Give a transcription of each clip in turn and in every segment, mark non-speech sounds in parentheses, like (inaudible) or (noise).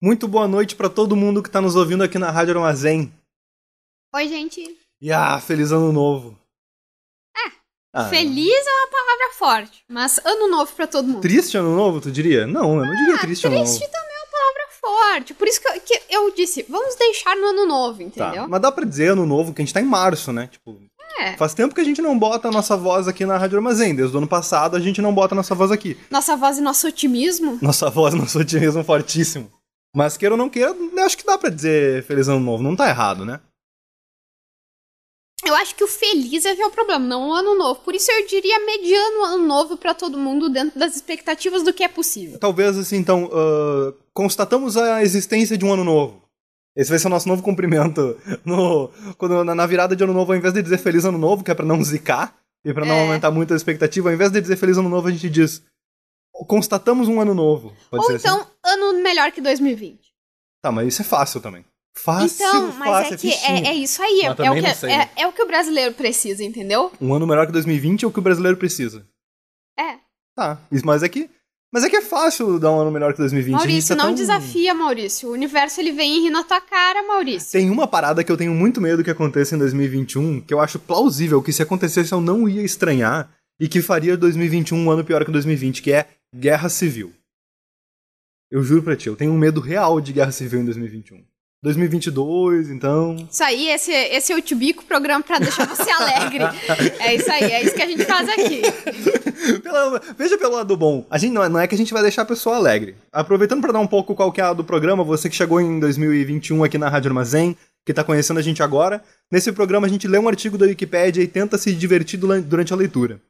Muito boa noite para todo mundo que tá nos ouvindo aqui na Rádio Armazém. Oi, gente. E ah, feliz ano novo. É. Ah, Feliz é uma palavra forte, mas ano novo pra todo mundo. Triste ano novo, tu diria? Não, eu não diria Ah, triste ano triste novo. também é uma palavra forte. Por isso que eu, que eu disse, vamos deixar no ano novo, entendeu? Tá, mas dá pra dizer ano novo, que a gente tá em março, né? Tipo, É. faz tempo que a gente não bota a nossa voz aqui na Rádio Armazém. Desde o ano passado a gente não bota a nossa voz aqui. Nossa voz e nosso otimismo. Nossa voz, nosso otimismo fortíssimo. Mas queira ou não queira, acho que dá pra dizer feliz ano novo. Não tá errado, né? Eu acho que o feliz é que é o problema, não o ano novo. Por isso eu diria mediano ano novo pra todo mundo dentro das expectativas do que é possível. Talvez assim, então, ah, constatamos a existência de um ano novo. Esse vai ser o nosso novo cumprimento (laughs) no, quando, na, virada de ano novo, ao invés de dizer feliz ano novo, que é pra não zicar e pra não É. aumentar muito a expectativa, ao invés de dizer feliz ano novo, a gente diz constatamos um ano novo. Pode Ou ser então, assim? ano melhor que 2020. Tá, mas isso é fácil também. Fácil, então, mas fácil, é que é, é isso aí. É, é o que, sei, é, né? é o que o brasileiro precisa, entendeu? Um ano melhor que 2020 é o que o brasileiro precisa. É. Tá, mas é que. Mas é que é fácil dar um ano melhor que 2020. a gente Maurício, tá não tão- desafia, Maurício. O universo ele vem e ri na tua cara, Maurício. Tem uma parada que eu tenho muito medo que aconteça em 2021, que eu acho plausível que se acontecesse eu não ia estranhar e que faria 2021 um ano pior que 2020, que é guerra civil. Eu juro pra ti, eu tenho um medo real de guerra civil em 2021. 2022, então. Isso aí, esse, esse é o Tibico programa pra deixar você alegre. (laughs) É isso aí, é isso que a gente faz aqui. (laughs) Pela- veja pelo lado bom. A gente, não, é, não é que a gente vai deixar a pessoa alegre. Aproveitando pra dar um pouco qual que é a do programa, você que chegou em 2021 aqui na Rádio Armazém, que tá conhecendo a gente agora, nesse programa a gente lê um artigo da Wikipédia e tenta se divertir durante a leitura.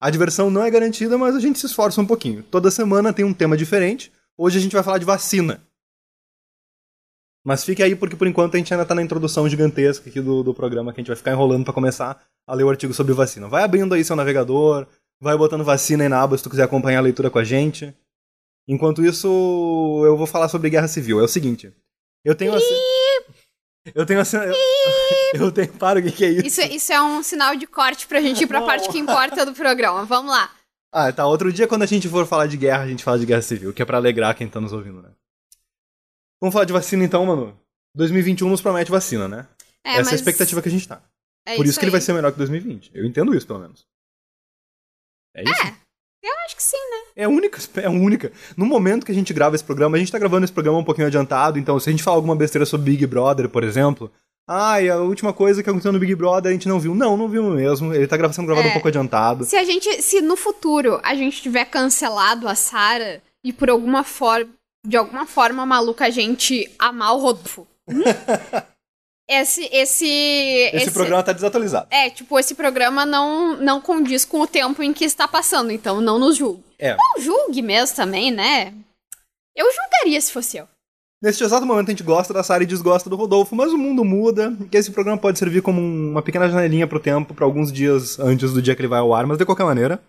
A diversão não é garantida, mas a gente se esforça um pouquinho. Toda semana tem um tema diferente. Hoje a gente vai falar de vacina. Mas fique aí, porque por enquanto a gente ainda tá na introdução gigantesca aqui do, do programa, que a gente vai ficar enrolando pra começar a ler o artigo sobre vacina. Vai abrindo aí seu navegador, vai botando vacina aí na aba se tu quiser acompanhar a leitura com a gente. Enquanto isso, eu vou falar sobre guerra civil. É o seguinte, eu tenho assim... Eu tenho assim... Eu, (laughs) eu tenho... Para, o que que é isso? Isso, isso é um sinal de corte pra gente ir pra Não. parte que importa do programa. Vamos lá. Ah, tá. Outro dia, quando a gente for falar de guerra, a gente fala de guerra civil, que é pra alegrar quem tá nos ouvindo, né? Vamos falar de vacina então, mano. 2021 nos promete vacina, né? É, Essa é a expectativa que a gente tá. é Por isso, que ele vai aí. ser melhor que 2020. Eu entendo isso, pelo menos. É isso? Eu acho que sim, né? É a única, (laughs) é única. No momento que a gente grava esse programa, a gente tá gravando esse programa um pouquinho adiantado, então se a gente falar alguma besteira sobre Big Brother, por exemplo, ai, a última coisa que aconteceu no Big Brother a gente não viu. Não, não viu mesmo. Ele tá sendo gravado É. um pouco adiantado. Se a gente, se no futuro a gente tiver cancelado a Sarah e por alguma forma, de alguma forma maluca a gente amar o Rodolfo. hum? (laughs) esse, esse, Esse, programa tá desatualizado. É, tipo, esse programa não, não condiz com o tempo em que está passando, então não nos julgue. É. Não julgue mesmo também, né? Eu julgaria se fosse eu. Neste exato momento a gente gosta da Sarah e desgosta do Rodolfo, mas o mundo muda, e esse programa pode servir como um- uma pequena janelinha pro tempo, pra alguns dias antes do dia que ele vai ao ar, mas de qualquer maneira.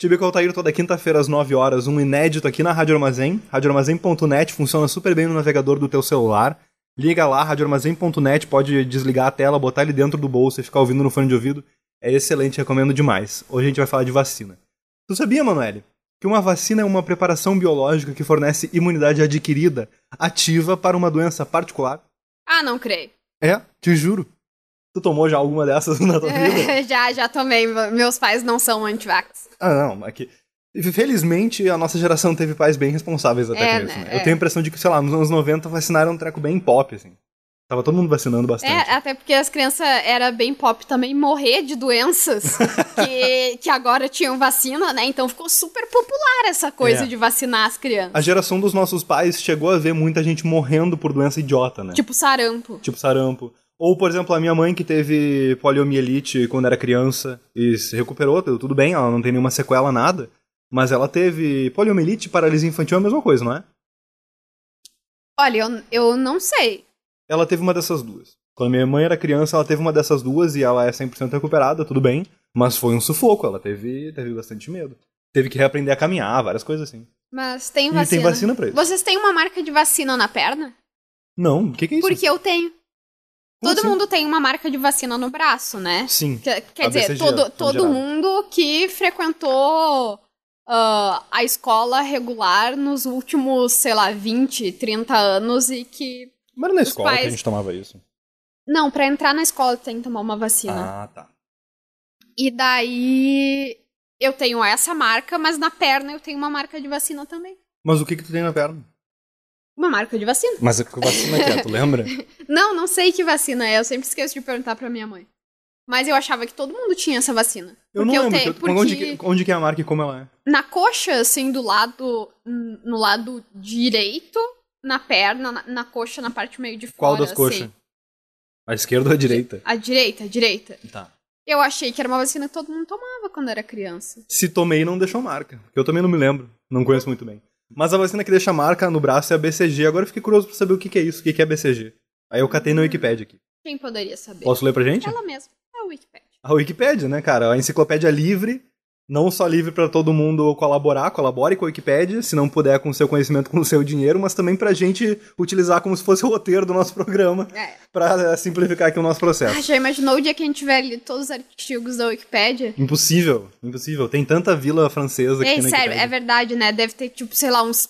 Tibico Altair toda quinta-feira às 9 horas, um inédito aqui na Rádio Armazém. radioarmazém.net funciona super bem no navegador do teu celular. Liga lá, radioarmazém.net, pode desligar a tela, botar ele dentro do bolso e ficar ouvindo no fone de ouvido. É excelente, recomendo demais. Hoje a gente vai falar de vacina. Tu sabia, Manoel, que uma vacina é uma preparação biológica que fornece imunidade adquirida ativa para uma doença particular? Ah, não creio. É, te juro. Tu tomou já alguma dessas (laughs) na tua (laughs) vida? já, já tomei. Meus pais não são antivax. Ah, não, que. Felizmente, a nossa geração teve pais bem responsáveis até É, com isso, né? né? Eu É. tenho a impressão de que, sei lá, nos anos 90 vacinaram um treco bem pop, assim. Tava todo mundo vacinando bastante. É, até porque as crianças era bem pop também morrer de doenças (laughs) que, que agora tinham vacina, né? Então ficou super popular essa coisa É. de vacinar as crianças. A geração dos nossos pais chegou a ver muita gente morrendo por doença idiota, né? Tipo sarampo. tipo sarampo. Ou, por exemplo, a minha mãe que teve poliomielite quando era criança e se recuperou, tudo bem, ela não tem nenhuma sequela, nada. Mas ela teve poliomielite, paralisia infantil é a mesma coisa, não é? Olha, eu, eu não sei. Ela teve uma dessas duas. Quando minha mãe era criança, ela teve uma dessas duas e ela é 100% recuperada, tudo bem. Mas foi um sufoco, ela teve, teve bastante medo. Teve que reaprender a caminhar, várias coisas assim. Mas tem E vacina. tem vacina pra isso. Vocês têm uma marca de vacina na perna? Não, o que, que é isso? Porque eu tenho. Como Todo assim? mundo tem uma marca de vacina no braço, né? Sim. Quer, quer dizer, todo, todo geral. mundo que frequentou ah, a escola regular nos últimos, sei lá, 20, 30 anos e que. Mas era na escola que pais- a gente tomava isso. Não, pra entrar na escola tem que tomar uma vacina. Ah, tá. E daí eu tenho essa marca, mas na perna eu tenho uma marca de vacina também. Mas o que que tu tem na perna? Uma marca de vacina. Mas que vacina que é, tu lembra? (laughs) Não, não sei que vacina é. Eu sempre esqueço de perguntar pra minha mãe. Mas eu achava que todo mundo tinha essa vacina. Eu Porque não lembro. tenho- que- porque Onde, que, onde que é a marca e como ela é? na coxa, assim, do lado. No lado direito, na perna, na, na coxa, na parte meio de fora. Qual das assim. coxas? A esquerda ou a direita? A direita, a direita. Tá. Eu achei que era uma vacina que todo mundo tomava quando era criança. Se tomei, não deixou marca. Porque eu também não me lembro. Não conheço muito bem. Mas a vacina que deixa marca no braço é a BCG. Agora eu fiquei curioso pra saber o que, que é isso. O que, que é BCG. Aí eu catei na Wikipedia aqui. Quem poderia saber? Posso ler pra gente? Ela mesma. Wikipedia. A Wikipédia, né, cara? A enciclopédia livre, não só livre pra todo mundo colaborar, colabore com a Wikipédia, se não puder com o seu conhecimento, com o seu dinheiro, mas também pra gente utilizar como se fosse o roteiro do nosso (laughs) programa, É. pra simplificar aqui o nosso Ah, processo. já imaginou o dia que a gente tiver lido todos os artigos da Wikipédia? Impossível, impossível. Tem tanta vila francesa que Ei, tem na sério, é verdade, né? Deve ter, tipo, sei lá, uns.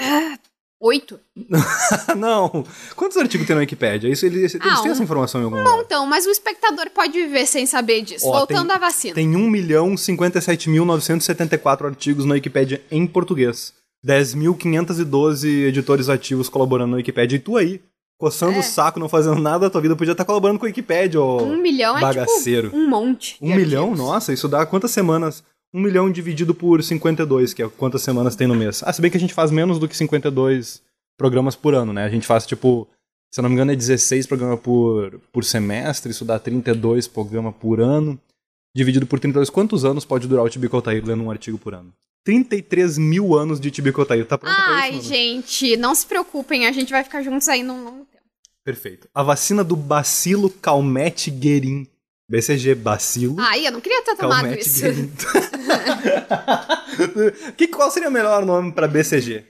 Ah, Oito? (laughs) não. Quantos artigos tem na Wikipédia? Isso, eles, eles Ah, têm um- essa informação em algum lugar. Então, mas o espectador pode viver sem saber disso. Ó, Voltando tem- à vacina. Tem 1 milhão 57.974 artigos na Wikipédia em português. 10.512 editores ativos colaborando na Wikipédia. E tu aí, coçando É. o saco, não fazendo nada da tua vida, podia estar colaborando com a Wikipédia, ô Um milhão é bagaceiro. tipo um monte. Um milhão? arquivos. Nossa, isso dá quantas semanas? Um milhão dividido por 52, que é quantas semanas tem no mês. Ah, se bem que a gente faz menos do que 52 programas por ano, né? A gente faz, tipo, se eu não me engano, é 16 programas por, por semestre, isso dá 32 programas por ano. Dividido por 32, quantos anos pode durar o Tibico Altair lendo um artigo por ano? 33 mil anos de Tibico Altair. Tá pronto pra Ai, isso, mano? gente, não se preocupem, a gente vai ficar juntos aí num longo tempo. Perfeito. A vacina do bacilo Calmette Guerin. BCG, bacilo. Ai, eu não queria ter tomado Calmette isso. (laughs) Que, qual seria o melhor nome pra BCG?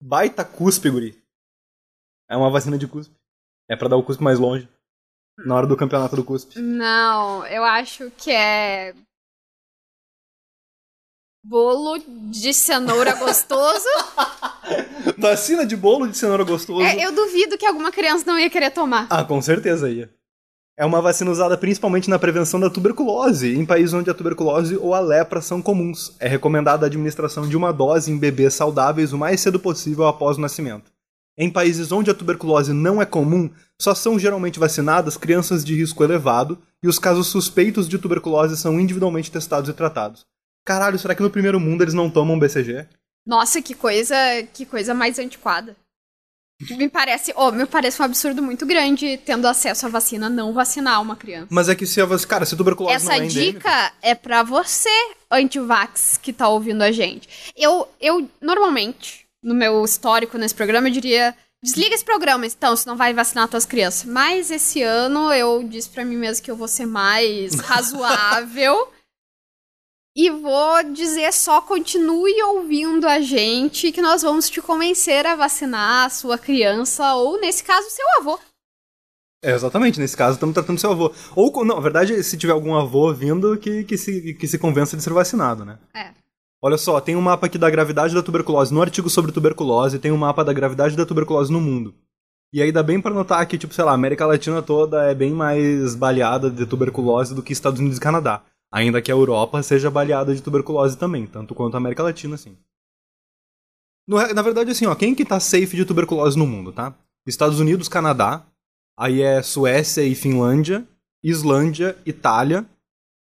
Baita cuspe, guri. É uma vacina de cuspe. É pra dar o cuspe mais longe. Na hora do campeonato do cuspe. Não, eu acho que é. Bolo de cenoura gostoso. (laughs) Vacina de bolo de cenoura gostoso. É, eu duvido que alguma criança não ia querer tomar. Ah, com certeza ia. É uma vacina usada principalmente na prevenção da tuberculose, em países onde a tuberculose ou a lepra são comuns. É recomendada a administração de uma dose em bebês saudáveis o mais cedo possível após o nascimento. Em países onde a tuberculose não é comum, só são geralmente vacinadas crianças de risco elevado e os casos suspeitos de tuberculose são individualmente testados e tratados. Caralho, será que no primeiro mundo eles não tomam BCG? Nossa, que coisa, que coisa mais antiquada. Me parece, oh, me parece um absurdo muito grande tendo acesso à vacina não vacinar uma criança. Mas é que se a vac- cara, se a tuberculose Essa não é endêmica- dica é pra você, antivax, que tá ouvindo a gente. Eu, eu, normalmente, no meu histórico nesse programa, eu diria: desliga esse programa, então, se não vai vacinar tuas crianças. Mas esse ano eu disse pra mim mesmo que eu vou ser mais (laughs) razoável. E vou dizer só continue ouvindo a gente que nós vamos te convencer a vacinar a sua criança ou nesse caso seu avô. É, exatamente, nesse caso estamos tratando seu avô. Ou, não, na verdade, se tiver algum avô vindo, que, que, se, que se convença de ser vacinado, né? É. Olha só, tem um mapa aqui da gravidade da tuberculose. No artigo sobre tuberculose, tem um mapa da gravidade da tuberculose no mundo. E aí dá bem pra notar que, tipo, sei lá, a América Latina toda é bem mais baleada de tuberculose do que Estados Unidos e Canadá. Ainda que a Europa seja baleada de tuberculose também, tanto quanto a América Latina, assim. Na verdade, assim, ó, quem que tá safe de tuberculose no mundo, tá? Estados Unidos, Canadá, aí é Suécia e Finlândia, Islândia, Itália,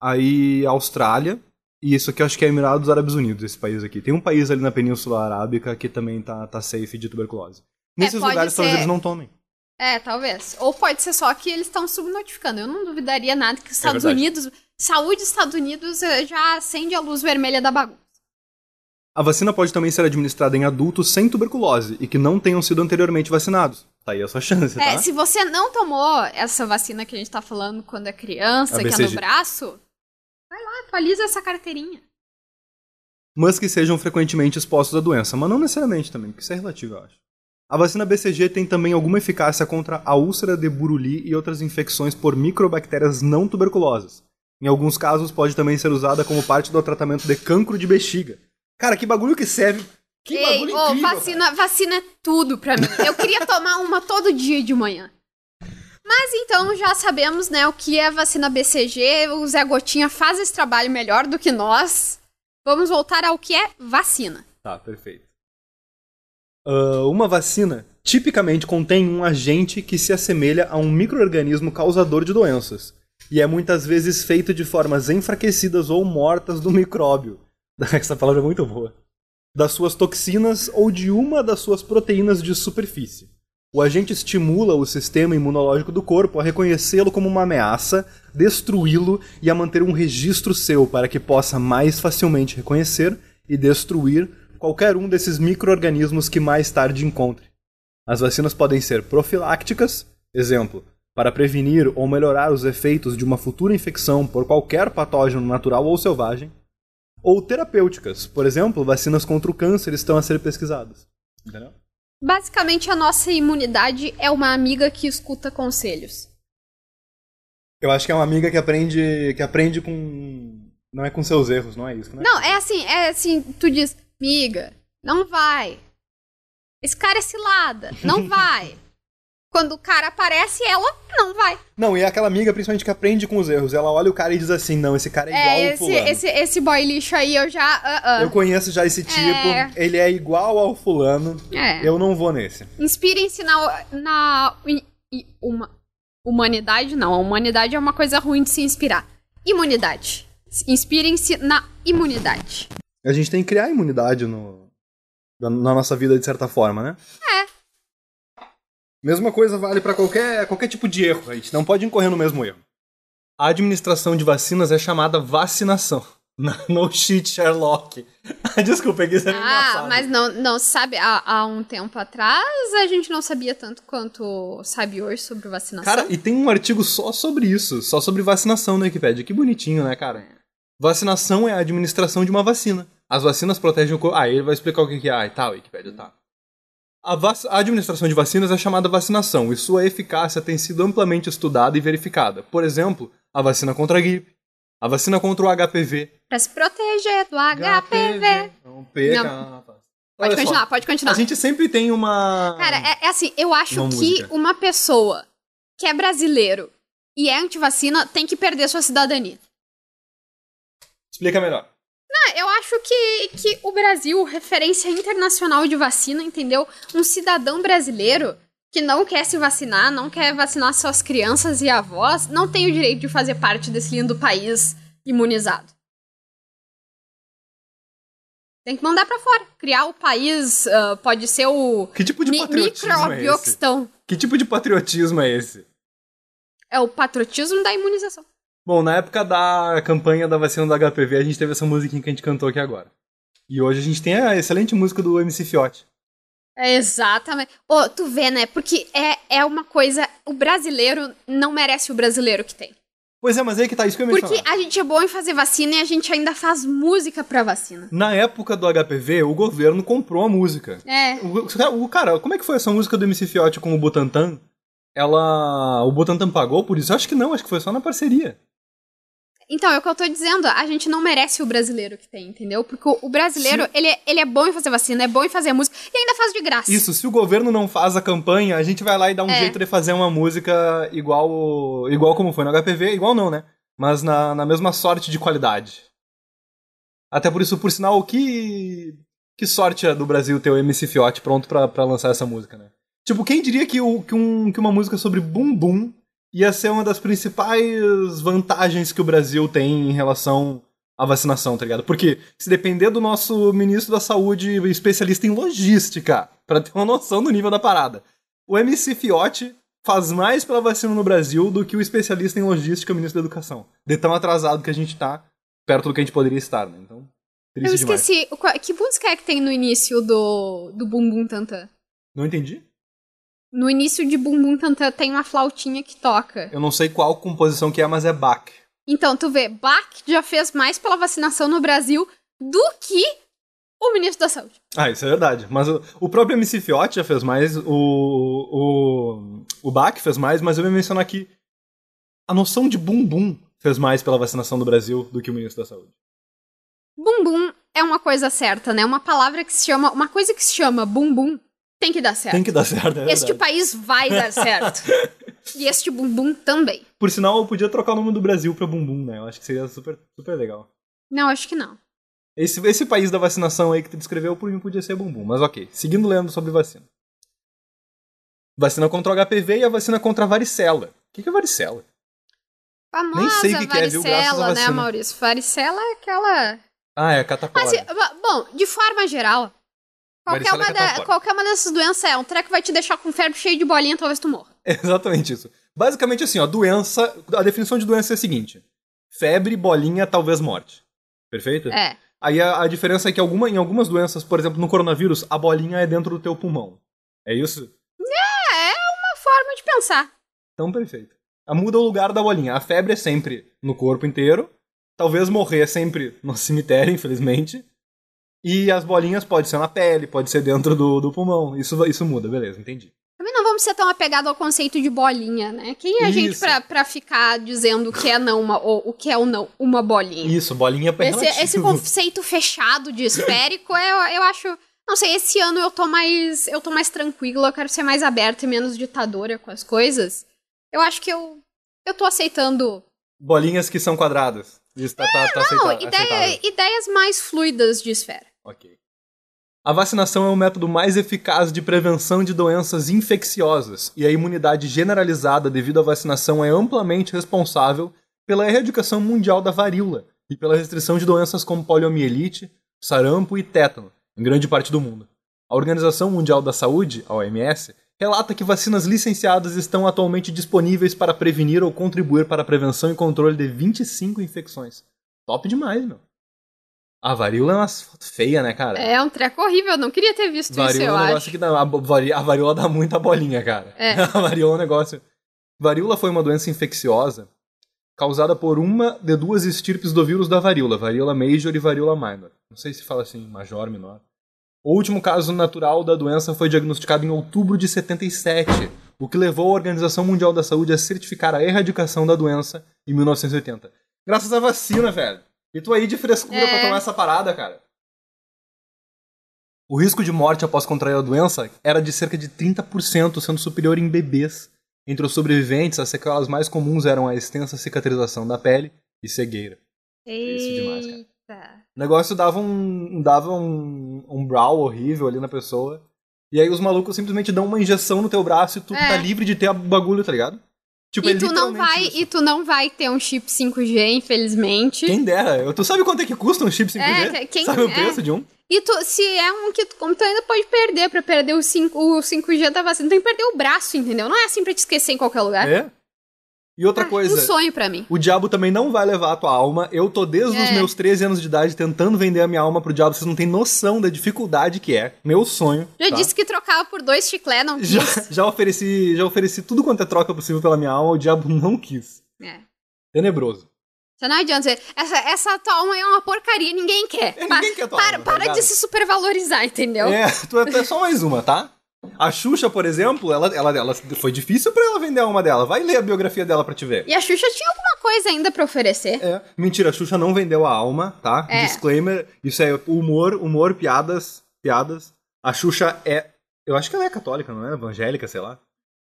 aí Austrália, e isso aqui eu acho que é Emirados Árabes Unidos, esse país aqui. Tem um país ali na Península Arábica que também tá, tá safe de tuberculose. Nesses pode lugares talvez ser- eles não tomem. É, talvez. Ou pode ser só que eles estão subnotificando. Eu não duvidaria nada que os Estados verdade. Unidos. Saúde dos Estados Unidos eh, já acende a luz vermelha da bagunça. A vacina pode também ser administrada em adultos sem tuberculose e que não tenham sido anteriormente vacinados. Tá aí a sua chance, É, tá? se você não tomou essa vacina que a gente tá falando quando é criança, A que é no braço, vai lá, atualiza essa carteirinha. Mas que sejam frequentemente expostos à doença, mas não necessariamente também, porque isso é relativo, eu acho. A vacina BCG tem também alguma eficácia contra a úlcera de Buruli e outras infecções por microbactérias não tuberculosas. Em alguns casos, pode também ser usada como parte do tratamento de cancro de bexiga. Cara, que bagulho que serve. Que Ei, bagulho ô, incrível, vacina, vacina é tudo pra mim. Eu queria tomar uma todo dia de manhã. Mas então já sabemos, né, o que é vacina BCG. O Zé Gotinha faz esse trabalho melhor do que nós. Vamos voltar ao que é vacina. Tá, perfeito. Ah, uma vacina tipicamente contém um agente que se assemelha a um microorganismo causador de doenças, e é muitas vezes feito de formas enfraquecidas ou mortas do micróbio. (laughs) Essa palavra é muito boa. Das suas toxinas ou de uma das suas proteínas de superfície. O agente estimula o sistema imunológico do corpo a reconhecê-lo como uma ameaça, destruí-lo e a manter um registro seu para que possa mais facilmente reconhecer e destruir qualquer um desses micro-organismos que mais tarde encontre. As vacinas podem ser profilácticas, exemplo, para prevenir ou melhorar os efeitos de uma futura infecção por qualquer patógeno natural ou selvagem, ou terapêuticas, por exemplo, vacinas contra o câncer estão a ser pesquisadas. Entendeu? Basicamente, a nossa imunidade é uma amiga que escuta conselhos. Eu acho que é uma amiga que aprende, que aprende com não é com seus erros, não é isso, né? Não, é assim, é assim, tu diz, miga, não vai. Esse cara é cilada, não (laughs) vai. Quando o cara aparece, ela não vai. Não, e é aquela amiga principalmente que aprende com os erros. Ela olha o cara e diz assim: "Não, esse cara é igual É, ao esse, fulano". esse, esse boy lixo aí eu já. ah, ah. Eu conheço já esse tipo, É. ele é igual ao fulano. É. Eu não vou nesse. Inspirem-se na, na i- i- uma, humanidade, não. A humanidade é uma coisa ruim de se inspirar. Imunidade. Inspirem-se na imunidade. A gente tem que criar imunidade no, na na nossa vida de certa forma, né? É. Mesma coisa vale pra qualquer, qualquer tipo de erro. A gente não pode incorrer no mesmo erro. A administração de vacinas é chamada vacinação. (laughs) No shit, Sherlock. (laughs) Desculpa, é que isso é Ah, engraçado. mas não, não sabe, há, há um tempo atrás a gente não sabia tanto quanto sabe hoje sobre vacinação. Cara, e tem um artigo só sobre isso, só sobre vacinação na Wikipedia. Que bonitinho, né, cara? Vacinação é a administração de uma vacina. As vacinas protegem o corpo. Ah, ele vai explicar o que que é. Ah, tá, Wikipedia, tá. A, a administração de vacinas é chamada vacinação, e sua eficácia tem sido amplamente estudada e verificada. Por exemplo, a vacina contra a gripe, a vacina contra o HPV. Pra se proteger do HPV. Não perca. Não. rapaz. Pode Olha só, continuar, pode continuar. A gente sempre tem uma. Cara, é, é assim, eu acho Uma que música. uma pessoa que é brasileiro e é antivacina tem que perder sua cidadania. Explica melhor. Ah, eu acho que, que o Brasil, referência internacional de vacina, entendeu? Um cidadão brasileiro que não quer se vacinar, não quer vacinar suas crianças e avós, não tem o direito de fazer parte desse lindo país imunizado. Tem que mandar pra fora. Criar o país ah, pode ser o Que tipo de mi patriotismo é esse? Que tipo de patriotismo é esse? É o patriotismo da imunização. Bom, na época da campanha da vacina do HPV, a gente teve essa musiquinha que a gente cantou aqui agora. E hoje a gente tem a excelente música do MC Fiote. É exatamente. Ô, tu vê, né? Porque é, é uma coisa. O brasileiro não merece o brasileiro que tem. Pois é, mas aí que tá isso que eu Porque a gente é bom em fazer vacina e a gente ainda faz música pra vacina. Na época do HPV, o governo comprou a música. É. O, o- cara, como é que foi essa música do MC Fiote com o Butantan? Ela. O Butantan pagou por isso? Acho que não, acho que foi só na parceria. Então, é o que eu tô dizendo. A gente não merece o brasileiro que tem, entendeu? Porque o, brasileiro, ele, é- ele é bom em fazer vacina, é bom em fazer música e ainda faz de graça. Isso, se o governo não faz a campanha, a gente vai lá e dá um É. jeito de fazer uma música igual igual como foi no HPV, igual não, né? Mas na, na mesma sorte de qualidade. Até por isso, por sinal, que que sorte é do Brasil ter o MC Fiote pronto pra, pra lançar essa música, né? Tipo, quem diria que, o, que, um, que uma música sobre bumbum ia ser uma das principais vantagens que o Brasil tem em relação à vacinação, tá ligado? Porque se depender do nosso ministro da saúde, especialista em logística, pra ter uma noção do nível da parada, o MC Fiote faz mais pela vacina no Brasil do que o especialista em logística, ministro da educação. De tão atrasado que a gente tá, perto do que a gente poderia estar, né? Então, eu triste demais. esqueci. o qual- Que música é que tem no início do, do Bum Bum Tantan? Não entendi? No início de Bumbum Tantã tem uma flautinha que toca. Eu não sei qual composição que é, mas é Bach. Então, tu vê, Bach já fez mais pela vacinação no Brasil do que o ministro da Saúde. Ah, isso é verdade. Mas o, o próprio MC Fiote já fez mais, o, o, o Bach fez mais, mas eu ia mencionar aqui a noção de bumbum fez mais pela vacinação do Brasil do que o ministro da Saúde. Bumbum é uma coisa certa, né? Uma palavra que se chama. Uma coisa que se chama bumbum tem que dar certo. Tem que dar certo, é Este verdade. país vai dar (laughs) certo. e este bumbum também. Por sinal, eu podia trocar o nome do Brasil pra bumbum, né? Eu acho que seria super, super legal. Não, acho que não. Esse, esse país da vacinação aí que tu descreveu, por mim, podia ser bumbum. Mas ok, seguindo lendo sobre vacina. Vacina contra o HPV e a vacina contra a varicela. O que que é varicela? Famosa Nem sei o que que é, viu? Graças à varicela, né, vacina. Maurício? Varicela é aquela. Ah, é a catapora. Mas, bom, de forma geral, qualquer uma, da- qualquer uma dessas doenças é um treco que vai te deixar com febre cheio de bolinha, talvez tu morra. É (laughs) exatamente isso. Basicamente assim, ó, doença, a definição de doença é a seguinte: febre, bolinha, talvez morte. Perfeito? É. Aí a, a diferença é que alguma, em algumas doenças, por exemplo, no coronavírus, a bolinha é dentro do teu pulmão. É isso? É, é uma forma de pensar. Então, perfeito. A muda o lugar da bolinha. A febre é sempre no corpo inteiro. Talvez morrer é sempre no cemitério, (laughs) infelizmente. E as bolinhas pode ser na pele, pode ser dentro do, do pulmão. Isso, isso muda, beleza, entendi. Também não vamos ser tão apegados ao conceito de bolinha, né? Quem é a gente pra, pra ficar dizendo o que é não uma, ou o que é ou não uma bolinha? Isso, bolinha é Esse, relativo. esse conceito fechado de esférico, eu, eu acho. Não sei, esse ano eu tô mais. Eu tô mais tranquila, eu quero ser mais aberta e menos ditadora com as coisas. Eu acho que eu. Eu tô aceitando. Bolinhas que são quadradas. Isso tá, tá, tá Não, aceita- ideia- ideias mais fluidas de esfera. Ok. A vacinação é o método mais eficaz de prevenção de doenças infecciosas, e a imunidade generalizada devido à vacinação é amplamente responsável pela erradicação mundial da varíola e pela restrição de doenças como poliomielite, sarampo e tétano, em grande parte do mundo. A Organização Mundial da Saúde, a OMS, relata que vacinas licenciadas estão atualmente disponíveis para prevenir ou contribuir para a prevenção e controle de 25 infecções. Top demais, meu. A varíola é uma foto feia, né, cara? É um treco horrível, eu não queria ter visto isso, Varíola é eu um negócio acho. que dá. A varíola dá muita bolinha, cara. É. (laughs) A varíola é um negócio. Varíola foi uma doença infecciosa causada por uma de duas estirpes do vírus da varíola, varíola major e varíola minor. Não sei se fala assim, major, menor. O último caso natural da doença foi diagnosticado em outubro de 77, o que levou a Organização Mundial da Saúde a certificar a erradicação da doença em 1980. Graças à vacina, velho. E tu aí de frescura É. pra tomar essa parada, cara. O risco de morte após contrair a doença era de cerca de 30%, sendo superior em bebês. Entre os sobreviventes, as sequelas mais comuns eram a extensa cicatrização da pele e cegueira. Isso é demais, cara. Eita. O negócio dava um, dava um, um brawl horrível ali na pessoa. E aí os malucos simplesmente dão uma injeção no teu braço e tu É. tá livre de ter o bagulho, tá ligado? Tipo, é E tu, não vai, isso. e tu não vai ter um chip 5G, infelizmente. Quem dera. Eu- Tu sabe quanto é que custa um chip 5G? É, quem- sabe o é. preço de um? E tu, se é um que tu, como tu ainda pode perder pra perder o, 5, o 5G da vacina, tu tem que perder o braço, entendeu? Não é assim pra te esquecer em qualquer lugar. É. E outra Ah, coisa... Um sonho pra mim. O diabo também não vai levar a tua alma. Eu tô desde os É. meus 13 anos de idade tentando vender a minha alma pro diabo. Vocês não têm noção da dificuldade que é. Meu sonho. Já tá? disse que trocava por dois chiclé, não quis. Já, (laughs) já ofereci, já ofereci tudo quanto é troca possível pela minha alma. O diabo não quis. É. Tenebroso. Você não adianta dizer, essa, essa tua alma é uma porcaria, ninguém quer. É, Pa- ninguém quer tua para alma, tá para ligado? de se supervalorizar, entendeu? É, tu é até só mais uma, tá? A Xuxa, por exemplo, ela, ela, ela foi difícil pra ela vender a alma dela. Vai ler a biografia dela pra te ver. E a Xuxa tinha alguma coisa ainda pra oferecer. É. Mentira, a Xuxa não vendeu a alma, tá? É. Disclaimer, isso é humor, humor, piadas, piadas. A Xuxa é, eu acho que ela é católica, não é? Evangélica, sei lá.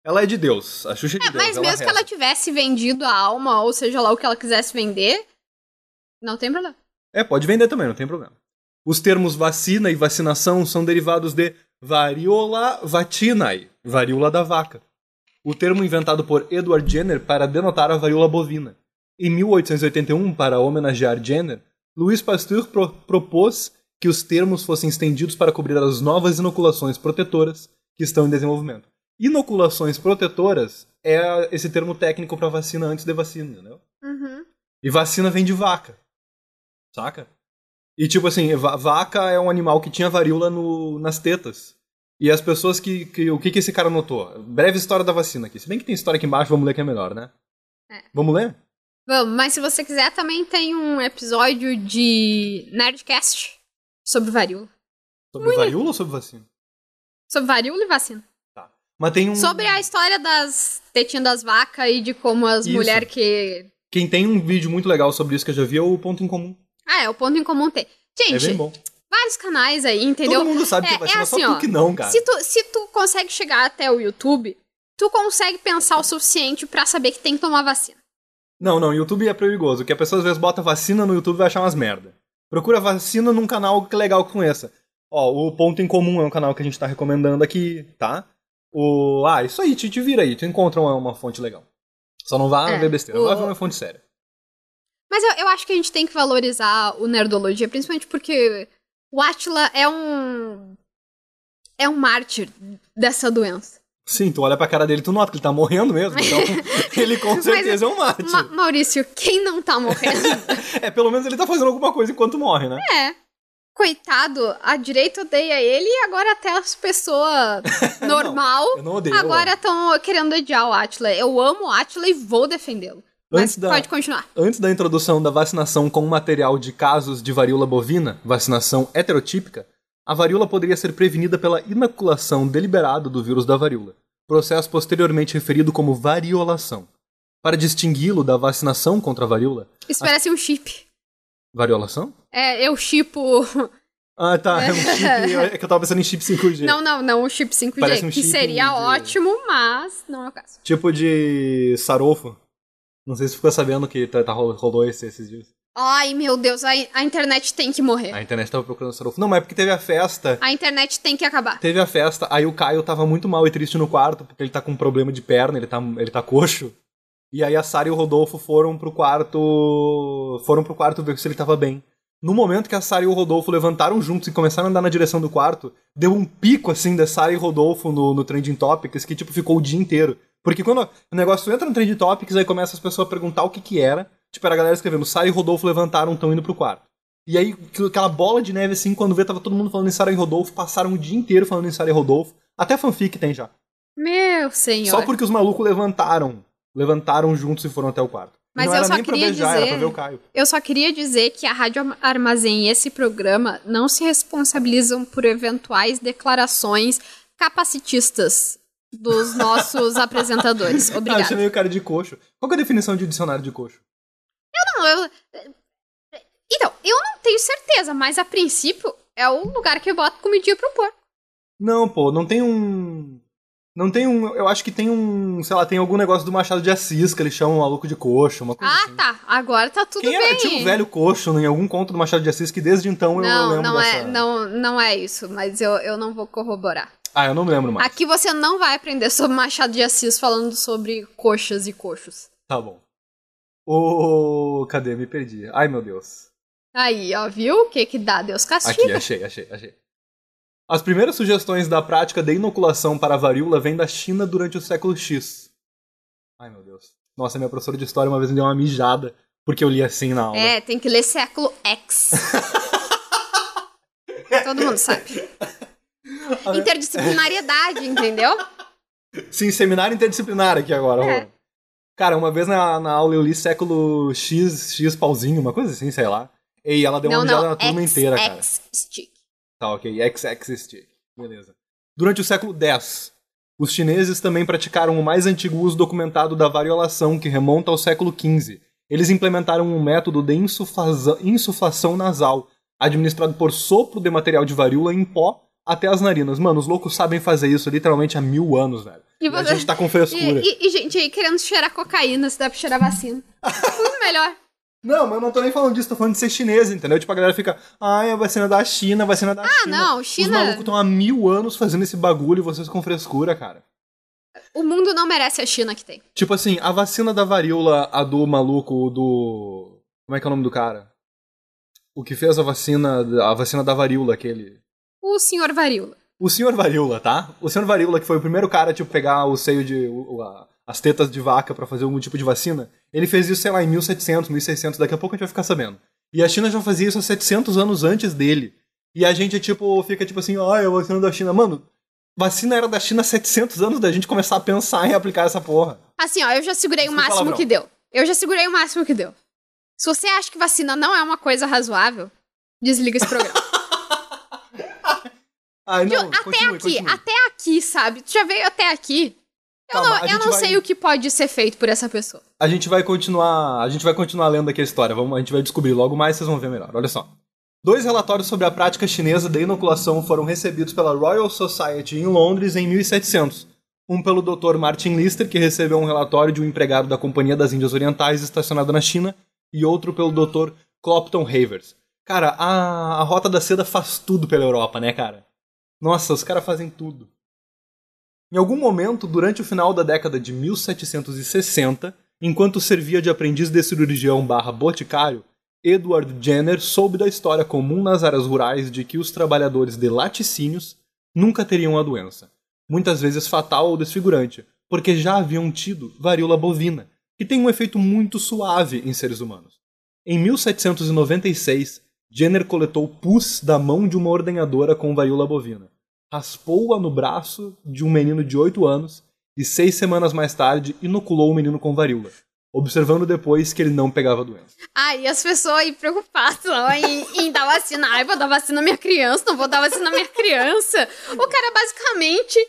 Ela é de Deus. A Xuxa é de É, Deus. mas mesmo que ela reza. tivesse vendido a alma, ou seja lá o que ela quisesse vender, não tem problema. É, pode vender também, não tem problema. Os termos vacina e vacinação são derivados de variola vatinae, varíola da vaca. O termo inventado por Edward Jenner para denotar a varíola bovina. Em 1881, para homenagear Jenner, Louis Pasteur pro- propôs que os termos fossem estendidos para cobrir as novas inoculações protetoras que estão em desenvolvimento. Inoculações protetoras é esse termo técnico para vacina antes de vacina, entendeu? Uhum. E vacina vem de vaca. Saca? E tipo assim, va- vaca é um animal que tinha varíola no- nas tetas. E as pessoas que, que. O que, que esse cara notou? Breve história da vacina aqui. Se bem que tem história aqui embaixo, vamos ler que é melhor, né? É. Vamos ler? Vamos, mas se você quiser, também tem um episódio de Nerdcast sobre varíola. Sobre varíola ou sobre vacina? Sobre varíola e vacina. Mas tem um. Sobre a história das tetinhas das vacas e de como as mulheres que. Quem tem um vídeo muito legal sobre isso que eu já vi é o Ponto em Comum. Ah, é o ponto em comum ter. É Gente, bem bom. vários canais aí, entendeu? Todo mundo sabe que É- é vacina, é só assim, tu ó, que não, cara. Se tu, se tu consegue chegar até o YouTube, tu consegue pensar o suficiente pra saber que tem que tomar vacina. Não, não, YouTube é perigoso, que a pessoa às vezes bota vacina no YouTube e vai achar umas merda. Procura vacina num canal que legal que conheça. Ó, o Ponto em Comum é um canal que a gente tá recomendando aqui, tá? O... Ah, isso aí, te, te vira aí, tu encontra uma, uma fonte legal. Só não vá É, ver besteira, o- vá ver uma fonte séria. Mas eu, eu acho que a gente tem que valorizar o Nerdologia, principalmente porque o Atila é um. É um mártir dessa doença. Sim, tu olha pra cara dele tu nota que ele tá morrendo mesmo, então (laughs) ele com certeza é um mártir. Ma- Maurício, quem não tá morrendo? (laughs) É, pelo menos ele tá fazendo alguma coisa enquanto morre, né? é. Coitado, a direita odeia ele e agora até as pessoas (laughs) normal eu não odeio, agora estão querendo odiar o Atila. Eu amo o Atila e vou defendê-lo. Antes da- pode continuar. Antes da introdução da vacinação com material de casos de varíola bovina, vacinação heterotípica, a varíola poderia ser prevenida pela inoculação deliberada do vírus da varíola, processo posteriormente referido como variolação. Para distingui-lo da vacinação contra a varíola, Isso parece um chip. variolação? É, eu chipo. Ah, tá, (laughs) é um chip, é que eu tava pensando em chip 5G. Não, não, não, o chip 5G. Parece um que chip seria de- ótimo, mas não é o caso. Tipo de sarofo. Não sei se ficou sabendo que tá, tá, rolou esse, esses dias. Ai, meu Deus, a, a internet tem que morrer. A internet tava procurando sarofo. Não, mas é porque teve a festa A internet tem que acabar. Teve a festa, aí o Caio tava muito mal e triste no quarto, porque ele tá com um problema de perna, ele tá, ele tá coxo. E aí a Sara e o Rodolfo foram pro quarto. Foram pro quarto ver se ele tava bem. No momento que a Sara e o Rodolfo levantaram juntos e começaram a andar na direção do quarto, deu um pico assim da Sara e Rodolfo no, no Trending Topics que tipo ficou o dia inteiro. Porque quando o negócio entra no Trending Topics, aí começa as pessoas a perguntar o que que era. Tipo, era a galera escrevendo, Sara e Rodolfo levantaram, estão indo pro quarto. E aí, aquela bola de neve assim, quando vê, tava todo mundo falando em Sara e Rodolfo, passaram o dia inteiro falando em Sara e Rodolfo. Até fanfic tem já. Meu senhor. Só porque os malucos levantaram. Levantaram juntos e foram até o quarto. Mas não eu só queria beijar, era dizer- pra ver o Caio. Eu só queria dizer que a Rádio Armazém e esse programa não se responsabilizam por eventuais declarações capacitistas dos nossos apresentadores. (laughs) Ah, eu Obrigada. chamei o cara de coxo. Qual que é a definição de dicionário de coxo? Não, eu- Então, eu não tenho certeza, mas a princípio é o lugar que eu boto comidinha pro porco. Não, pô, não tem um. Não tem um. Eu acho que tem um. Sei lá, tem algum negócio do Machado de Assis que eles chamam o maluco de coxo, uma coisa Ah, assim. tá. Agora tá tudo Quem bem. era? Tinha um velho coxo em algum conto do Machado de Assis que desde então eu Não, lembro não dessa. é, não, não é isso, mas eu, eu não vou corroborar. Ah, eu não lembro mais. Aqui você não vai aprender sobre Machado de Assis falando sobre coxas e coxos. Tá bom. Ô. Cadê? Me perdi. Ai, meu Deus. Aí, ó, viu? O que que dá? Deus castiga. Aqui, achei, achei, achei. As primeiras sugestões da prática de inoculação para a varíola vêm da China durante o século X. Ai, meu Deus. Nossa, minha professora de história uma vez me deu uma mijada porque eu li assim na aula. É, tem que ler século X. (laughs) Todo mundo sabe. Interdisciplinariedade, entendeu? (laughs) Sim, seminário interdisciplinar aqui agora. É. Cara, uma vez na, na aula eu li século X, X pauzinho, uma coisa assim, sei lá. E ela deu uma não, mijada não. na turma X, inteira, cara. X stick. Tá, ok. XX stick. Beleza. Durante o século X, os chineses também praticaram o mais antigo uso documentado da variolação, que remonta ao século XV. Eles implementaram um método de insuflação nasal, administrado por sopro de material de varíola em pó até as narinas. Mano, os loucos sabem fazer isso literalmente há mil anos, velho. E E a você- gente tá com frescura. E, e- e gente aí querendo cheirar cocaína, se dá pra cheirar vacina. (laughs) Tudo melhor. Não, mas eu não tô nem falando disso, tô falando de ser chinês, entendeu? Tipo, a galera fica, ai, a vacina da China, a vacina da China. Ah, não, Os China- malucos estão há mil anos fazendo esse bagulho e vocês com frescura, cara. O mundo não merece a China que tem. Tipo assim, a vacina da varíola, a do maluco, do. Como é que é o nome do cara? O que fez a vacina, a vacina da varíola, aquele. O senhor Varíola. O senhor Varíola, tá? O senhor Varíola, que foi o primeiro cara, tipo, pegar o seio de. o- a- as tetas de vaca pra fazer algum tipo de vacina. Ele fez isso, sei lá, em 1700, 1600, daqui a pouco a gente vai ficar sabendo. E a China já fazia isso há 700 anos antes dele. E a gente, tipo, fica tipo assim, ai, a vacina da China. Mano, Vacina era da China há 700 anos da gente começar a pensar em aplicar essa porra. Assim, ó, eu já segurei o máximo palavrão. que deu. Eu já segurei o máximo que deu. Se você acha que vacina não é uma coisa razoável, desliga esse programa. (laughs) Ai, não, até continue, aqui, continue. até aqui, sabe? Tu já veio até aqui. Eu Calma, não, eu não vai- sei o que pode ser feito por essa pessoa. A gente vai continuar, a gente vai continuar lendo aqui a história. Vamos, a gente vai descobrir logo mais, vocês vão ver melhor. Olha só. Dois relatórios sobre a prática chinesa da inoculação foram recebidos pela Royal Society em Londres em 1700. Um pelo Dr. Martin Lister, que recebeu um relatório de um empregado da Companhia das Índias Orientais estacionado na China, e outro pelo Dr. Clopton Havers. Cara, a, a Rota da Seda faz tudo pela Europa, né, cara? Nossa, os caras fazem tudo. Em algum momento, durante o final da década de 1760, enquanto servia de aprendiz de cirurgião barra boticário, Edward Jenner soube da história comum nas áreas rurais de que os trabalhadores de laticínios nunca teriam a doença, muitas vezes fatal ou desfigurante, porque já haviam tido varíola bovina, que tem um efeito muito suave em seres humanos. Em 1796, Jenner coletou pus da mão de uma ordenhadora com varíola bovina raspou-a no braço de um menino de 8 anos e seis semanas mais tarde inoculou o menino com varíola, observando depois que ele não pegava doença. Ai, e as pessoas aí preocupadas em, em dar vacina. Ai, vou dar vacina à minha criança, não vou dar vacina à minha criança. O cara basicamente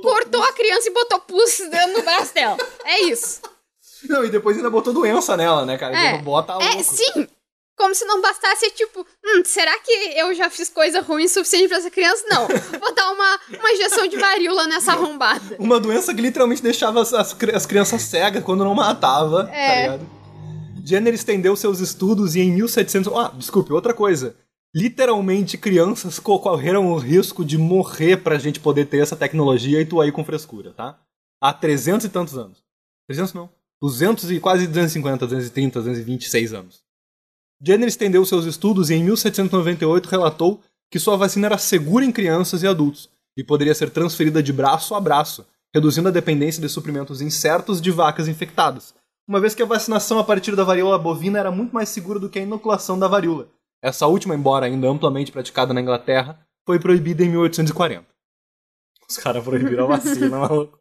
cortou a criança e botou pus dentro no braço dela. É isso. Não, e depois ainda botou doença nela, né, cara? É, Bota louco. é sim. Como se não bastasse, tipo, hum, será que eu já fiz coisa ruim o suficiente pra essa criança? Não. Vou dar uma, uma injeção de varíola nessa arrombada. Uma doença que literalmente deixava as, as, as crianças cegas quando não matava, É. tá ligado? Jenner estendeu seus estudos e em 1700... Ah, desculpe, outra coisa. Literalmente, crianças co- correram o risco de morrer pra gente poder ter essa tecnologia e tu aí com frescura, tá? Há 300 e tantos anos. 300 não. 200 e quase 250, 230, 226 anos. Jenner estendeu seus estudos e em 1798 relatou que sua vacina era segura em crianças e adultos e poderia ser transferida de braço a braço, reduzindo a dependência de suprimentos incertos de vacas infectadas, uma vez que a vacinação a partir da varíola bovina era muito mais segura do que a inoculação da varíola. Essa última, embora ainda amplamente praticada na Inglaterra, foi proibida em 1840. Os caras proibiram a vacina, (laughs) maluco.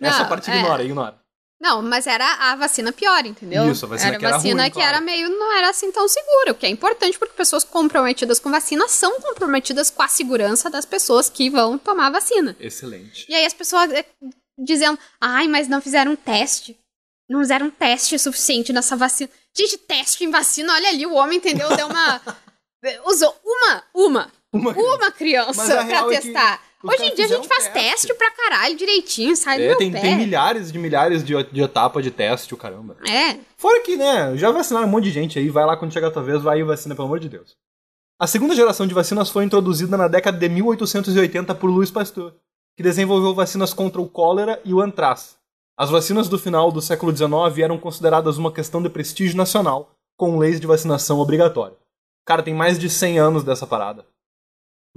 Essa Não, parte é. ignora, ignora. Não, mas era a vacina pior, entendeu? Isso, a vacina era que era vacina ruim, que claro. era meio. não era assim tão segura, o que é importante porque pessoas comprometidas com vacina são comprometidas com a segurança das pessoas que vão tomar a vacina. Excelente. E aí as pessoas eh, dizendo, ai, mas não fizeram um teste. Não fizeram um teste suficiente nessa vacina. Gente, teste em vacina, olha ali, o homem, entendeu? Deu uma. (laughs) Usou uma, uma, Uma uma criança Mas a pra real é que testar. Os Hoje em dia a gente faz teste. teste pra caralho direitinho, sai É, tem, pé. tem milhares de milhares de, de etapas de teste, o caramba. É. Fora que, né, já vacinaram um monte de gente aí, vai lá quando chegar a tua vez, vai e vacina, pelo amor de Deus. A segunda geração de vacinas foi introduzida na década de 1880 por Louis Pasteur, que desenvolveu vacinas contra o cólera e o antraz. As vacinas do final do século XIX eram consideradas uma questão de prestígio nacional, com leis de vacinação obrigatória. Cara, tem mais de 100 anos dessa parada.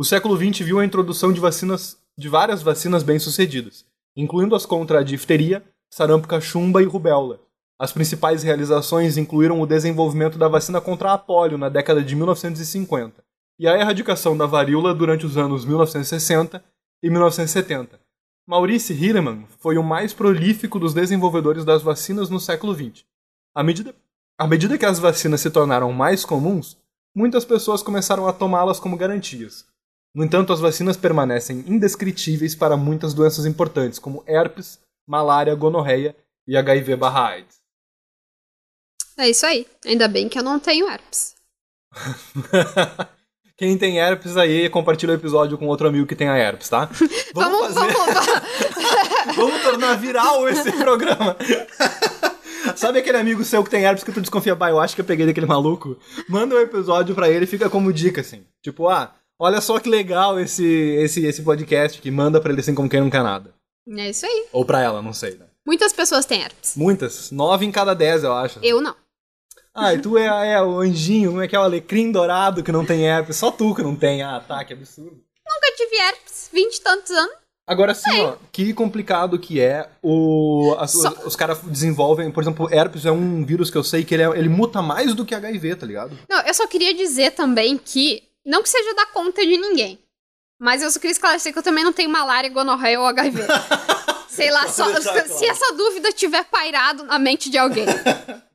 O século XX viu a introdução de vacinas, de várias vacinas bem-sucedidas, incluindo as contra a difteria, sarampo cachumba e rubéola. As principais realizações incluíram o desenvolvimento da vacina contra a polio na década de 1950 e a erradicação da varíola durante os anos 1960 e 1970. Maurice Hilleman foi o mais prolífico dos desenvolvedores das vacinas no século XX. À medida, à medida que as vacinas se tornaram mais comuns, muitas pessoas começaram a tomá-las como garantias. No entanto, as vacinas permanecem indescritíveis para muitas doenças importantes, como herpes, malária, gonorreia e HIV/AIDS. É isso aí. Ainda bem que eu não tenho herpes. (laughs) Quem tem herpes aí, compartilha o episódio com outro amigo que tenha herpes, tá? (laughs) Vamos, Vamos, fazer, vamos, (laughs) vamos tornar viral esse programa. Sabe aquele amigo seu que tem herpes que tu desconfia, bah, eu acho que eu peguei daquele maluco? Manda um episódio pra ele e fica como dica, assim. Tipo, ah, olha só que legal esse, esse, esse podcast que manda pra ele assim como quem não quer nada. É isso aí. Ou pra ela, não sei, né? Muitas pessoas têm herpes. Muitas. Nove em cada dez, eu acho. Eu não. Ah, e tu é, é o anjinho, como é que é o alecrim dourado que não tem herpes? Só tu que não tem. Ah, tá, que absurdo. Nunca tive herpes. Vinte e tantos anos. Agora sim, ó, que complicado que é o. as- Só- os, os caras desenvolvem, por exemplo, herpes é um vírus que eu sei que ele, é- ele muta mais do que HIV, tá ligado? Não, eu só queria dizer também que, não que seja da conta de ninguém, Mas eu só queria esclarecer que eu também não tenho malária, gonorreia ou HIV. (laughs) Sei lá, só, se essa dúvida tiver pairado na mente de alguém. (laughs)